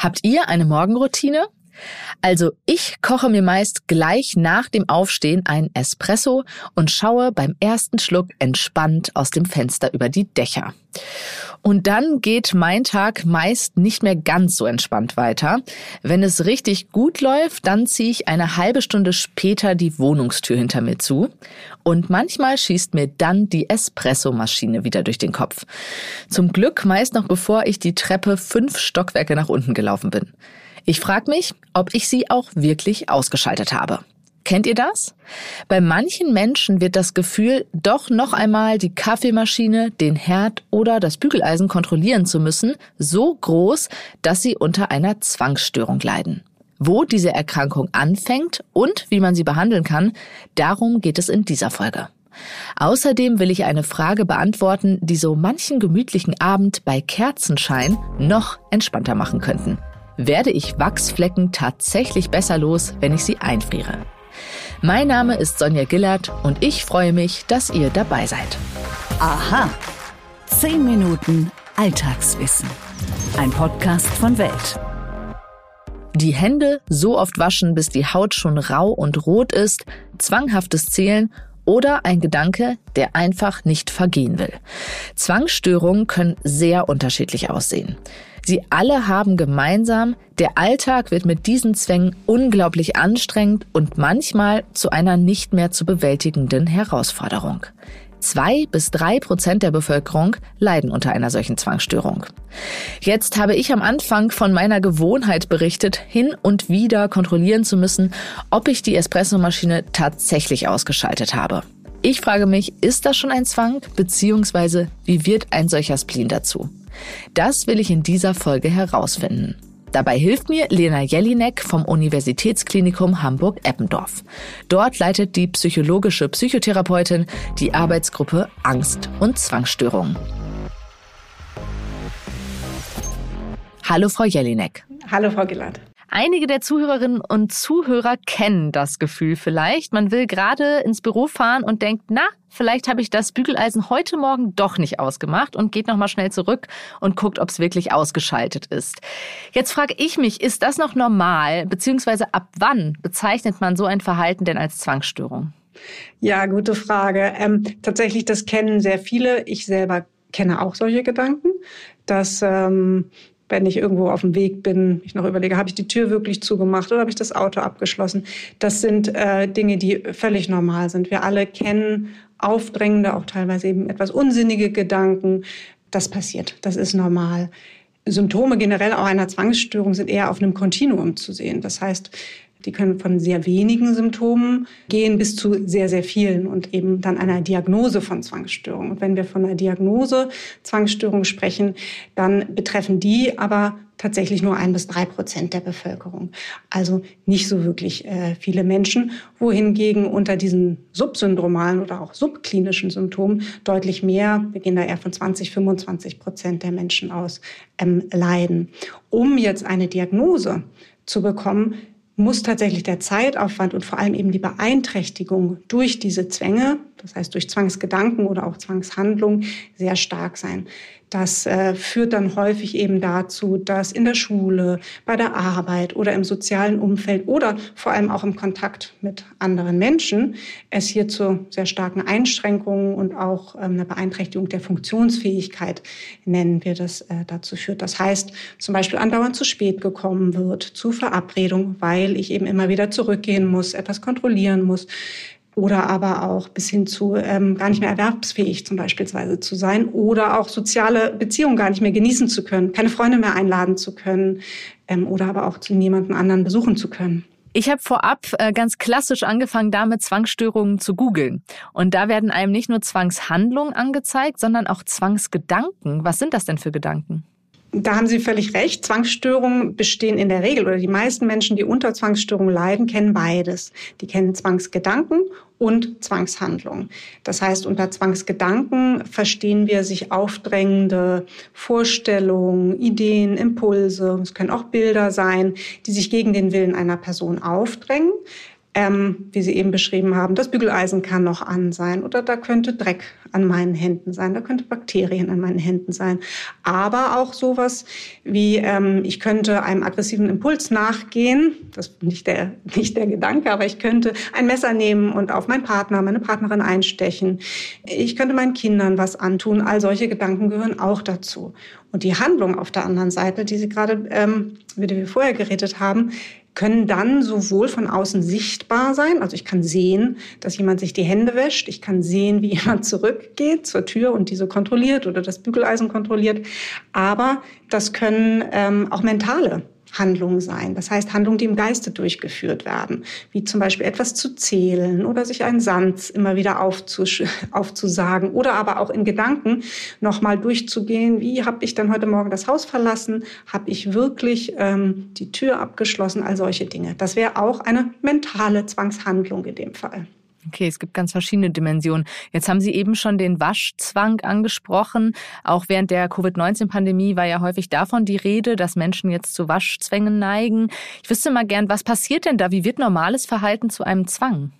Habt ihr eine Morgenroutine? Also ich koche mir meist gleich nach dem Aufstehen einen Espresso und schaue beim ersten Schluck entspannt aus dem Fenster über die Dächer. Und dann geht mein Tag meist nicht mehr ganz so entspannt weiter. Wenn es richtig gut läuft, dann ziehe ich eine halbe Stunde später die Wohnungstür hinter mir zu. Und manchmal schießt mir dann die Espressomaschine wieder durch den Kopf. Zum Glück meist noch bevor ich die Treppe fünf Stockwerke nach unten gelaufen bin. Ich frage mich, ob ich sie auch wirklich ausgeschaltet habe. Kennt ihr das? Bei manchen Menschen wird das Gefühl, doch noch einmal die Kaffeemaschine, den Herd oder das Bügeleisen kontrollieren zu müssen, so groß, dass sie unter einer Zwangsstörung leiden. Wo diese Erkrankung anfängt und wie man sie behandeln kann, darum geht es in dieser Folge. Außerdem will ich eine Frage beantworten, die so manchen gemütlichen Abend bei Kerzenschein noch entspannter machen könnten werde ich Wachsflecken tatsächlich besser los, wenn ich sie einfriere. Mein Name ist Sonja Gillert und ich freue mich, dass ihr dabei seid. Aha. 10 Minuten Alltagswissen. Ein Podcast von Welt. Die Hände so oft waschen, bis die Haut schon rau und rot ist, zwanghaftes Zählen oder ein Gedanke, der einfach nicht vergehen will. Zwangsstörungen können sehr unterschiedlich aussehen. Sie alle haben gemeinsam, der Alltag wird mit diesen Zwängen unglaublich anstrengend und manchmal zu einer nicht mehr zu bewältigenden Herausforderung. Zwei bis drei Prozent der Bevölkerung leiden unter einer solchen Zwangsstörung. Jetzt habe ich am Anfang von meiner Gewohnheit berichtet, hin und wieder kontrollieren zu müssen, ob ich die Espressomaschine tatsächlich ausgeschaltet habe. Ich frage mich, ist das schon ein Zwang, beziehungsweise wie wird ein solcher Spleen dazu? Das will ich in dieser Folge herausfinden. Dabei hilft mir Lena Jelinek vom Universitätsklinikum Hamburg-Eppendorf. Dort leitet die psychologische Psychotherapeutin die Arbeitsgruppe Angst und Zwangsstörungen. Hallo, Frau Jelinek. Hallo, Frau Gillard. Einige der Zuhörerinnen und Zuhörer kennen das Gefühl vielleicht. Man will gerade ins Büro fahren und denkt, na, vielleicht habe ich das Bügeleisen heute Morgen doch nicht ausgemacht und geht nochmal schnell zurück und guckt, ob es wirklich ausgeschaltet ist. Jetzt frage ich mich, ist das noch normal? Beziehungsweise ab wann bezeichnet man so ein Verhalten denn als Zwangsstörung? Ja, gute Frage. Ähm, tatsächlich, das kennen sehr viele. Ich selber kenne auch solche Gedanken, dass ähm, wenn ich irgendwo auf dem Weg bin, ich noch überlege, habe ich die Tür wirklich zugemacht oder habe ich das Auto abgeschlossen? Das sind äh, Dinge, die völlig normal sind. Wir alle kennen aufdrängende, auch teilweise eben etwas unsinnige Gedanken. Das passiert, das ist normal. Symptome generell auch einer Zwangsstörung sind eher auf einem Kontinuum zu sehen. Das heißt, die können von sehr wenigen Symptomen gehen bis zu sehr, sehr vielen und eben dann einer Diagnose von Zwangsstörung. Und wenn wir von einer Diagnose Zwangsstörung sprechen, dann betreffen die aber tatsächlich nur ein bis drei Prozent der Bevölkerung. Also nicht so wirklich äh, viele Menschen, wohingegen unter diesen subsyndromalen oder auch subklinischen Symptomen deutlich mehr, wir gehen da eher von 20, 25 Prozent der Menschen aus, ähm, leiden. Um jetzt eine Diagnose zu bekommen, muss tatsächlich der Zeitaufwand und vor allem eben die Beeinträchtigung durch diese Zwänge, das heißt durch Zwangsgedanken oder auch Zwangshandlung, sehr stark sein. Das äh, führt dann häufig eben dazu, dass in der Schule, bei der Arbeit oder im sozialen Umfeld oder vor allem auch im Kontakt mit anderen Menschen es hier zu sehr starken Einschränkungen und auch ähm, einer Beeinträchtigung der Funktionsfähigkeit, nennen wir das, äh, dazu führt. Das heißt, zum Beispiel andauernd zu spät gekommen wird, zu Verabredung, weil ich eben immer wieder zurückgehen muss, etwas kontrollieren muss, oder aber auch bis hin zu ähm, gar nicht mehr erwerbsfähig zum Beispiel zu sein oder auch soziale Beziehungen gar nicht mehr genießen zu können, keine Freunde mehr einladen zu können ähm, oder aber auch zu niemanden anderen besuchen zu können. Ich habe vorab äh, ganz klassisch angefangen, damit Zwangsstörungen zu googeln. Und da werden einem nicht nur Zwangshandlungen angezeigt, sondern auch Zwangsgedanken. Was sind das denn für Gedanken? Da haben Sie völlig recht. Zwangsstörungen bestehen in der Regel oder die meisten Menschen, die unter Zwangsstörungen leiden, kennen beides. Die kennen Zwangsgedanken und Zwangshandlungen. Das heißt, unter Zwangsgedanken verstehen wir sich aufdrängende Vorstellungen, Ideen, Impulse. Es können auch Bilder sein, die sich gegen den Willen einer Person aufdrängen ähm, wie Sie eben beschrieben haben, das Bügeleisen kann noch an sein oder da könnte Dreck an meinen Händen sein, da könnte Bakterien an meinen Händen sein. Aber auch sowas wie, ähm, ich könnte einem aggressiven Impuls nachgehen, das ist nicht der, nicht der Gedanke, aber ich könnte ein Messer nehmen und auf meinen Partner, meine Partnerin einstechen. Ich könnte meinen Kindern was antun. All solche Gedanken gehören auch dazu. Und die Handlung auf der anderen Seite, die Sie gerade, ähm, über die wir vorher geredet haben, können dann sowohl von außen sichtbar sein, also ich kann sehen, dass jemand sich die Hände wäscht, ich kann sehen, wie jemand zurückgeht zur Tür und diese kontrolliert oder das Bügeleisen kontrolliert, aber das können ähm, auch mentale Handlungen sein. Das heißt Handlungen, die im Geiste durchgeführt werden, wie zum Beispiel etwas zu zählen oder sich einen Satz immer wieder aufzus aufzusagen oder aber auch in Gedanken nochmal durchzugehen, wie habe ich dann heute Morgen das Haus verlassen, habe ich wirklich ähm, die Tür abgeschlossen, all solche Dinge. Das wäre auch eine mentale Zwangshandlung in dem Fall. Okay, es gibt ganz verschiedene Dimensionen. Jetzt haben Sie eben schon den Waschzwang angesprochen. Auch während der Covid-19-Pandemie war ja häufig davon die Rede, dass Menschen jetzt zu Waschzwängen neigen. Ich wüsste mal gern, was passiert denn da? Wie wird normales Verhalten zu einem Zwang?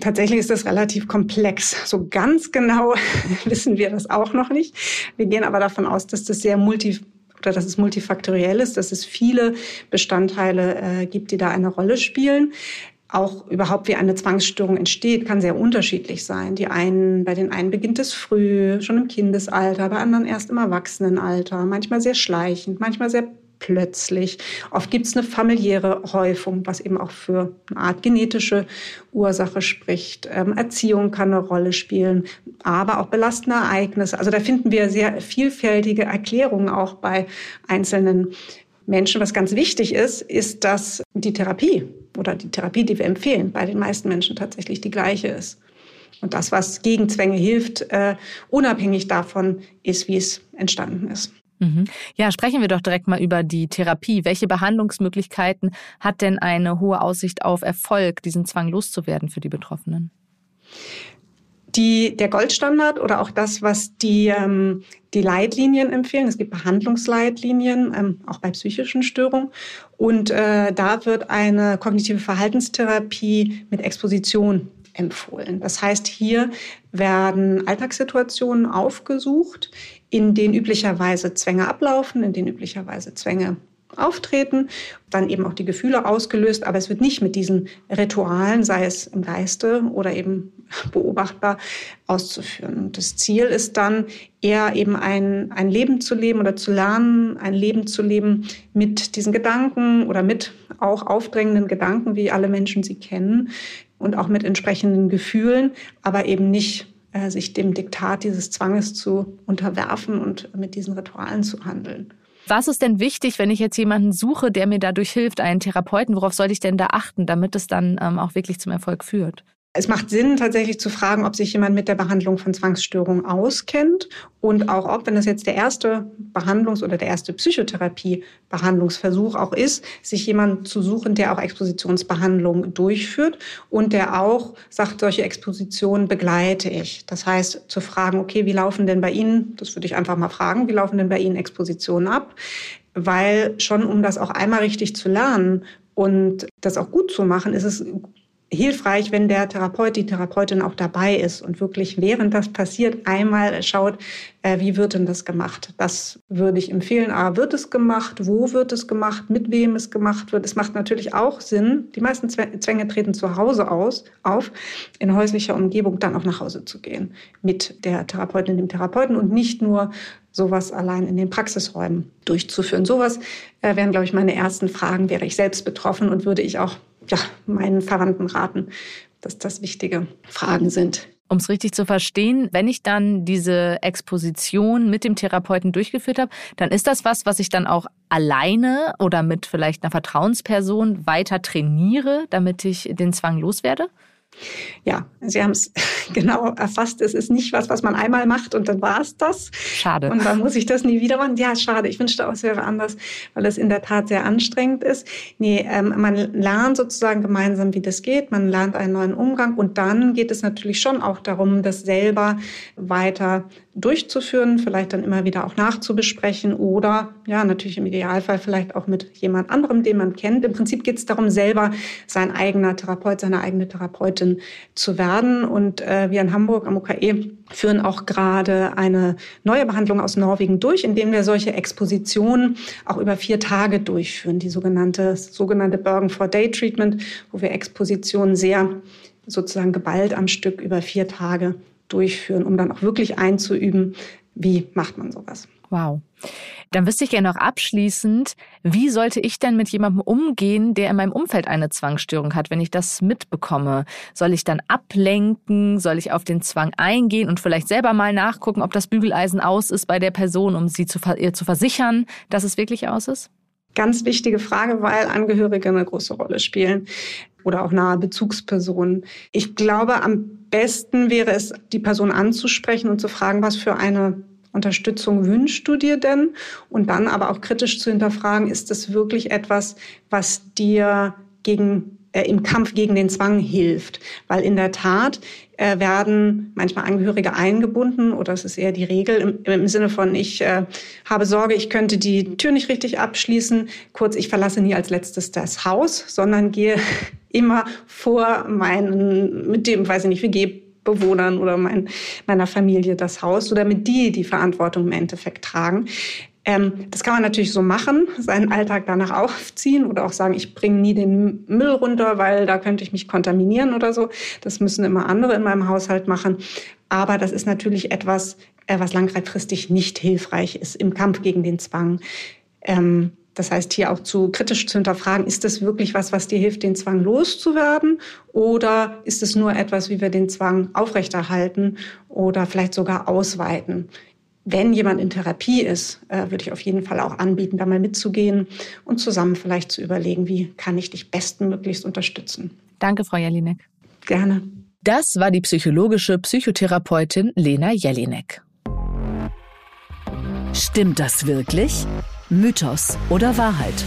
Tatsächlich ist das relativ komplex. So ganz genau wissen wir das auch noch nicht. Wir gehen aber davon aus, dass das sehr multi oder dass es multifaktoriell ist, dass es viele Bestandteile äh, gibt, die da eine Rolle spielen auch überhaupt wie eine Zwangsstörung entsteht, kann sehr unterschiedlich sein. Die einen, bei den einen beginnt es früh, schon im Kindesalter, bei anderen erst im Erwachsenenalter, manchmal sehr schleichend, manchmal sehr plötzlich. Oft gibt es eine familiäre Häufung, was eben auch für eine Art genetische Ursache spricht. Ähm, Erziehung kann eine Rolle spielen, aber auch belastende Ereignisse. Also da finden wir sehr vielfältige Erklärungen auch bei einzelnen Menschen. Was ganz wichtig ist, ist, dass die Therapie oder die Therapie, die wir empfehlen, bei den meisten Menschen tatsächlich die gleiche ist. Und das, was gegen Zwänge hilft, äh, unabhängig davon ist, wie es entstanden ist. Mhm. Ja, sprechen wir doch direkt mal über die Therapie. Welche Behandlungsmöglichkeiten hat denn eine hohe Aussicht auf Erfolg, diesen Zwang loszuwerden für die Betroffenen? Die, der Goldstandard oder auch das, was die, ähm, die Leitlinien empfehlen. Es gibt Behandlungsleitlinien, ähm, auch bei psychischen Störungen. Und äh, da wird eine kognitive Verhaltenstherapie mit Exposition empfohlen. Das heißt, hier werden Alltagssituationen aufgesucht, in denen üblicherweise Zwänge ablaufen, in denen üblicherweise Zwänge auftreten, dann eben auch die Gefühle ausgelöst, aber es wird nicht mit diesen Ritualen, sei es im Geiste oder eben beobachtbar, auszuführen. Das Ziel ist dann eher eben ein, ein Leben zu leben oder zu lernen, ein Leben zu leben mit diesen Gedanken oder mit auch aufdrängenden Gedanken, wie alle Menschen sie kennen und auch mit entsprechenden Gefühlen, aber eben nicht äh, sich dem Diktat dieses Zwanges zu unterwerfen und mit diesen Ritualen zu handeln. Was ist denn wichtig, wenn ich jetzt jemanden suche, der mir dadurch hilft, einen Therapeuten? Worauf sollte ich denn da achten, damit es dann ähm, auch wirklich zum Erfolg führt? Es macht Sinn, tatsächlich zu fragen, ob sich jemand mit der Behandlung von Zwangsstörungen auskennt und auch ob, wenn das jetzt der erste Behandlungs- oder der erste Psychotherapie-Behandlungsversuch auch ist, sich jemand zu suchen, der auch Expositionsbehandlung durchführt und der auch sagt, solche Expositionen begleite ich. Das heißt, zu fragen, okay, wie laufen denn bei Ihnen, das würde ich einfach mal fragen, wie laufen denn bei Ihnen Expositionen ab? Weil schon, um das auch einmal richtig zu lernen, und das auch gut zu machen, ist es hilfreich, wenn der Therapeut, die Therapeutin auch dabei ist und wirklich während das passiert einmal schaut, äh, wie wird denn das gemacht. Das würde ich empfehlen. Aber wird es gemacht? Wo wird es gemacht? Mit wem es gemacht wird? Es macht natürlich auch Sinn. Die meisten Zwänge treten zu Hause aus, auf, in häuslicher Umgebung dann auch nach Hause zu gehen mit der Therapeutin, dem Therapeuten und nicht nur sowas allein in den Praxisräumen durchzuführen. Sowas äh, wären, glaube ich, meine ersten Fragen. Wäre ich selbst betroffen und würde ich auch ja, meinen Verwandten raten, dass das wichtige Fragen sind. Um es richtig zu verstehen, wenn ich dann diese Exposition mit dem Therapeuten durchgeführt habe, dann ist das was, was ich dann auch alleine oder mit vielleicht einer Vertrauensperson weiter trainiere, damit ich den Zwang loswerde? Ja, Sie haben es genau erfasst. Es ist nicht was, was man einmal macht und dann war es das. Schade. Und dann muss ich das nie wieder machen. Ja, schade. Ich wünschte auch, es wäre anders, weil es in der Tat sehr anstrengend ist. Nee, ähm, man lernt sozusagen gemeinsam, wie das geht. Man lernt einen neuen Umgang und dann geht es natürlich schon auch darum, das selber weiter durchzuführen, vielleicht dann immer wieder auch nachzubesprechen oder ja, natürlich im Idealfall vielleicht auch mit jemand anderem, den man kennt. Im Prinzip geht es darum, selber sein eigener Therapeut, seine eigene Therapeutin zu werden. Und äh, wir in Hamburg am UKE führen auch gerade eine neue Behandlung aus Norwegen durch, indem wir solche Expositionen auch über vier Tage durchführen, die sogenannte, sogenannte Bergen for Day Treatment, wo wir Expositionen sehr sozusagen geballt am Stück über vier Tage durchführen, um dann auch wirklich einzuüben, wie macht man sowas. Wow. Dann wüsste ich gerne noch abschließend, wie sollte ich denn mit jemandem umgehen, der in meinem Umfeld eine Zwangsstörung hat, wenn ich das mitbekomme? Soll ich dann ablenken? Soll ich auf den Zwang eingehen und vielleicht selber mal nachgucken, ob das Bügeleisen aus ist bei der Person, um sie zu, ihr zu versichern, dass es wirklich aus ist? Ganz wichtige Frage, weil Angehörige eine große Rolle spielen oder auch nahe Bezugspersonen. Ich glaube, am besten wäre es, die Person anzusprechen und zu fragen, was für eine Unterstützung wünschst du dir denn? Und dann aber auch kritisch zu hinterfragen, ist es wirklich etwas, was dir gegen äh, im Kampf gegen den Zwang hilft. Weil in der Tat äh, werden manchmal Angehörige eingebunden oder es ist eher die Regel im, im Sinne von, ich äh, habe Sorge, ich könnte die Tür nicht richtig abschließen. Kurz, ich verlasse nie als letztes das Haus, sondern gehe immer vor meinen, mit dem, weiß ich nicht, WG Bewohnern oder mein, meiner Familie das Haus, so damit die die Verantwortung im Endeffekt tragen. Ähm, das kann man natürlich so machen, seinen Alltag danach aufziehen oder auch sagen, ich bringe nie den Müll runter, weil da könnte ich mich kontaminieren oder so. Das müssen immer andere in meinem Haushalt machen. Aber das ist natürlich etwas, äh, was langfristig nicht hilfreich ist im Kampf gegen den Zwang. Ähm, das heißt, hier auch zu kritisch zu hinterfragen, ist das wirklich was, was dir hilft, den Zwang loszuwerden? Oder ist es nur etwas, wie wir den Zwang aufrechterhalten oder vielleicht sogar ausweiten? Wenn jemand in Therapie ist, äh, würde ich auf jeden Fall auch anbieten, da mal mitzugehen und zusammen vielleicht zu überlegen, wie kann ich dich bestmöglichst unterstützen. Danke, Frau Jelinek. Gerne. Das war die psychologische Psychotherapeutin Lena Jelinek. Stimmt das wirklich? Mythos oder Wahrheit?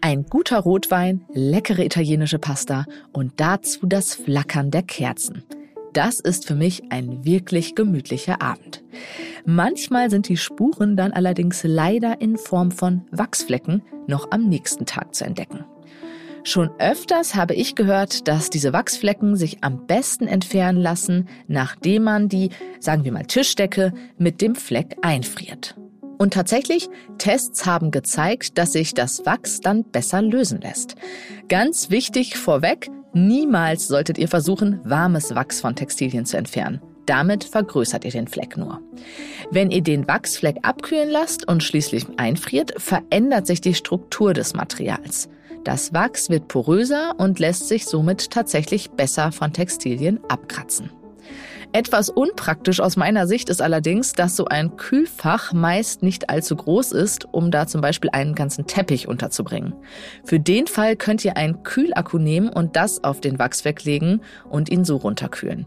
Ein guter Rotwein, leckere italienische Pasta und dazu das Flackern der Kerzen. Das ist für mich ein wirklich gemütlicher Abend. Manchmal sind die Spuren dann allerdings leider in Form von Wachsflecken noch am nächsten Tag zu entdecken. Schon öfters habe ich gehört, dass diese Wachsflecken sich am besten entfernen lassen, nachdem man die, sagen wir mal, Tischdecke mit dem Fleck einfriert. Und tatsächlich, Tests haben gezeigt, dass sich das Wachs dann besser lösen lässt. Ganz wichtig vorweg, niemals solltet ihr versuchen, warmes Wachs von Textilien zu entfernen. Damit vergrößert ihr den Fleck nur. Wenn ihr den Wachsfleck abkühlen lasst und schließlich einfriert, verändert sich die Struktur des Materials. Das Wachs wird poröser und lässt sich somit tatsächlich besser von Textilien abkratzen. Etwas unpraktisch aus meiner Sicht ist allerdings, dass so ein Kühlfach meist nicht allzu groß ist, um da zum Beispiel einen ganzen Teppich unterzubringen. Für den Fall könnt ihr einen Kühlakku nehmen und das auf den Wachswerk legen und ihn so runterkühlen.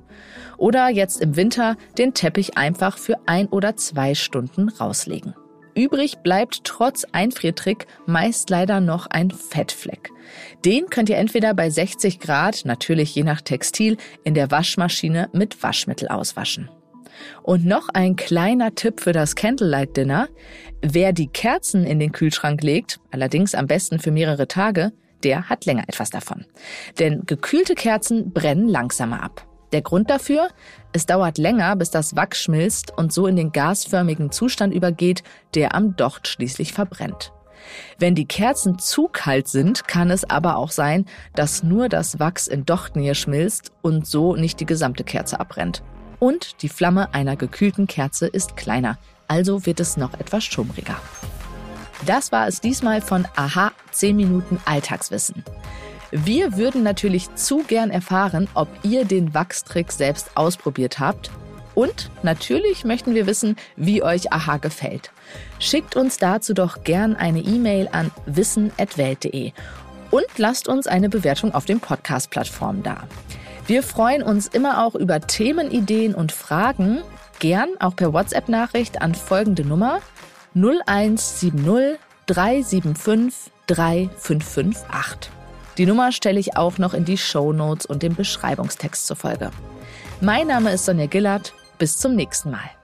Oder jetzt im Winter den Teppich einfach für ein oder zwei Stunden rauslegen. Übrig bleibt trotz Einfriertrick meist leider noch ein Fettfleck. Den könnt ihr entweder bei 60 Grad, natürlich je nach Textil, in der Waschmaschine mit Waschmittel auswaschen. Und noch ein kleiner Tipp für das Candlelight Dinner. Wer die Kerzen in den Kühlschrank legt, allerdings am besten für mehrere Tage, der hat länger etwas davon. Denn gekühlte Kerzen brennen langsamer ab. Der Grund dafür? Es dauert länger, bis das Wachs schmilzt und so in den gasförmigen Zustand übergeht, der am Docht schließlich verbrennt. Wenn die Kerzen zu kalt sind, kann es aber auch sein, dass nur das Wachs in Dochtnähe schmilzt und so nicht die gesamte Kerze abbrennt. Und die Flamme einer gekühlten Kerze ist kleiner, also wird es noch etwas schummriger. Das war es diesmal von Aha 10 Minuten Alltagswissen. Wir würden natürlich zu gern erfahren, ob ihr den Wachstrick selbst ausprobiert habt. Und natürlich möchten wir wissen, wie euch Aha gefällt. Schickt uns dazu doch gern eine E-Mail an wissen.welt.de und lasst uns eine Bewertung auf den Podcast-Plattformen da. Wir freuen uns immer auch über Themenideen und Fragen, gern auch per WhatsApp-Nachricht an folgende Nummer 0170 375 3558. Die Nummer stelle ich auch noch in die Show Notes und den Beschreibungstext zur Folge. Mein Name ist Sonja Gillard. Bis zum nächsten Mal.